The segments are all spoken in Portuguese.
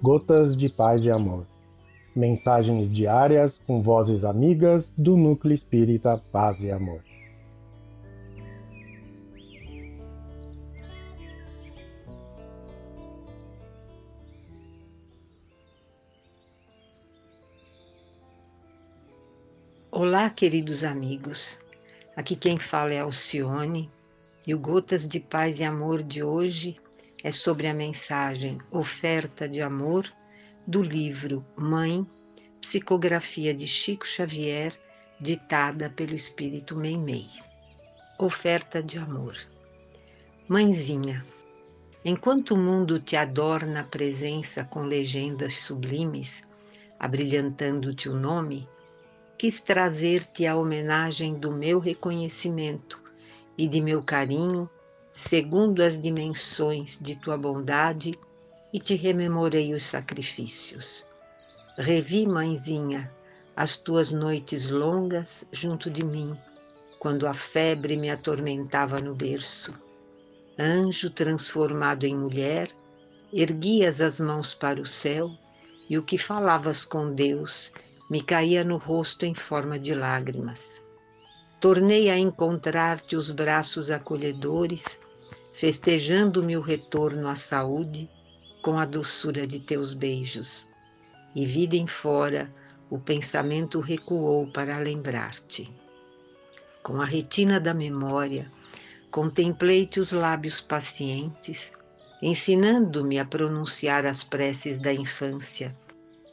Gotas de Paz e Amor. Mensagens diárias com vozes amigas do Núcleo Espírita Paz e Amor. Olá, queridos amigos. Aqui quem fala é Alcione e o Gotas de Paz e Amor de hoje é sobre a mensagem Oferta de Amor do livro Mãe, psicografia de Chico Xavier, ditada pelo Espírito Meimei. Oferta de Amor. Mãezinha, enquanto o mundo te adorna a presença com legendas sublimes, abrilhantando-te o nome, quis trazer-te a homenagem do meu reconhecimento e de meu carinho, segundo as dimensões de tua bondade, e te rememorei os sacrifícios. Revi, mãezinha, as tuas noites longas junto de mim, quando a febre me atormentava no berço. Anjo transformado em mulher, erguias as mãos para o céu, e o que falavas com Deus me caía no rosto em forma de lágrimas. Tornei a encontrar-te os braços acolhedores, festejando-me o retorno à saúde com a doçura de teus beijos. E vida em fora, o pensamento recuou para lembrar-te. Com a retina da memória, contemplei-te os lábios pacientes, ensinando-me a pronunciar as preces da infância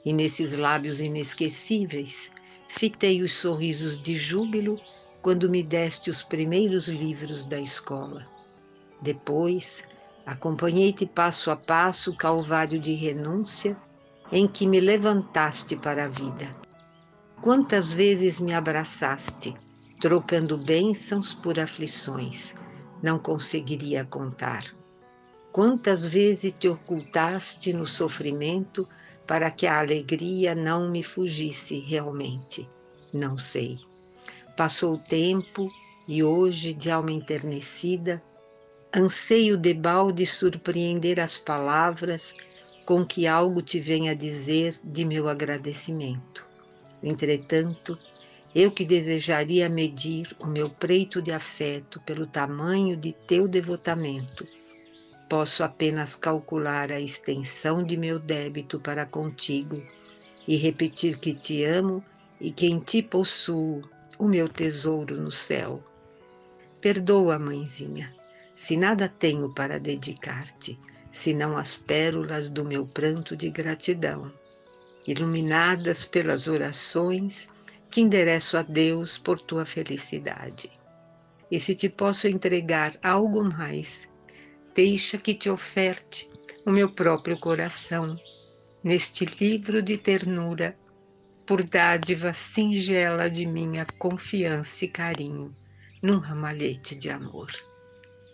e nesses lábios inesquecíveis fitei os sorrisos de júbilo quando me deste os primeiros livros da escola. Depois, acompanhei-te passo a passo o calvário de renúncia em que me levantaste para a vida. Quantas vezes me abraçaste, trocando bênçãos por aflições, não conseguiria contar. Quantas vezes te ocultaste no sofrimento para que a alegria não me fugisse realmente. Não sei. Passou o tempo e hoje, de alma enternecida, anseio debalde surpreender as palavras com que algo te venha dizer de meu agradecimento. Entretanto, eu que desejaria medir o meu preito de afeto pelo tamanho de teu devotamento, Posso apenas calcular a extensão de meu débito para contigo e repetir que te amo e que em ti possuo o meu tesouro no céu. Perdoa, mãezinha, se nada tenho para dedicar-te, senão as pérolas do meu pranto de gratidão, iluminadas pelas orações que endereço a Deus por tua felicidade. E se te posso entregar algo mais, deixa que te oferte o meu próprio coração neste livro de ternura, por dádiva singela de minha confiança e carinho, num ramalhete de amor.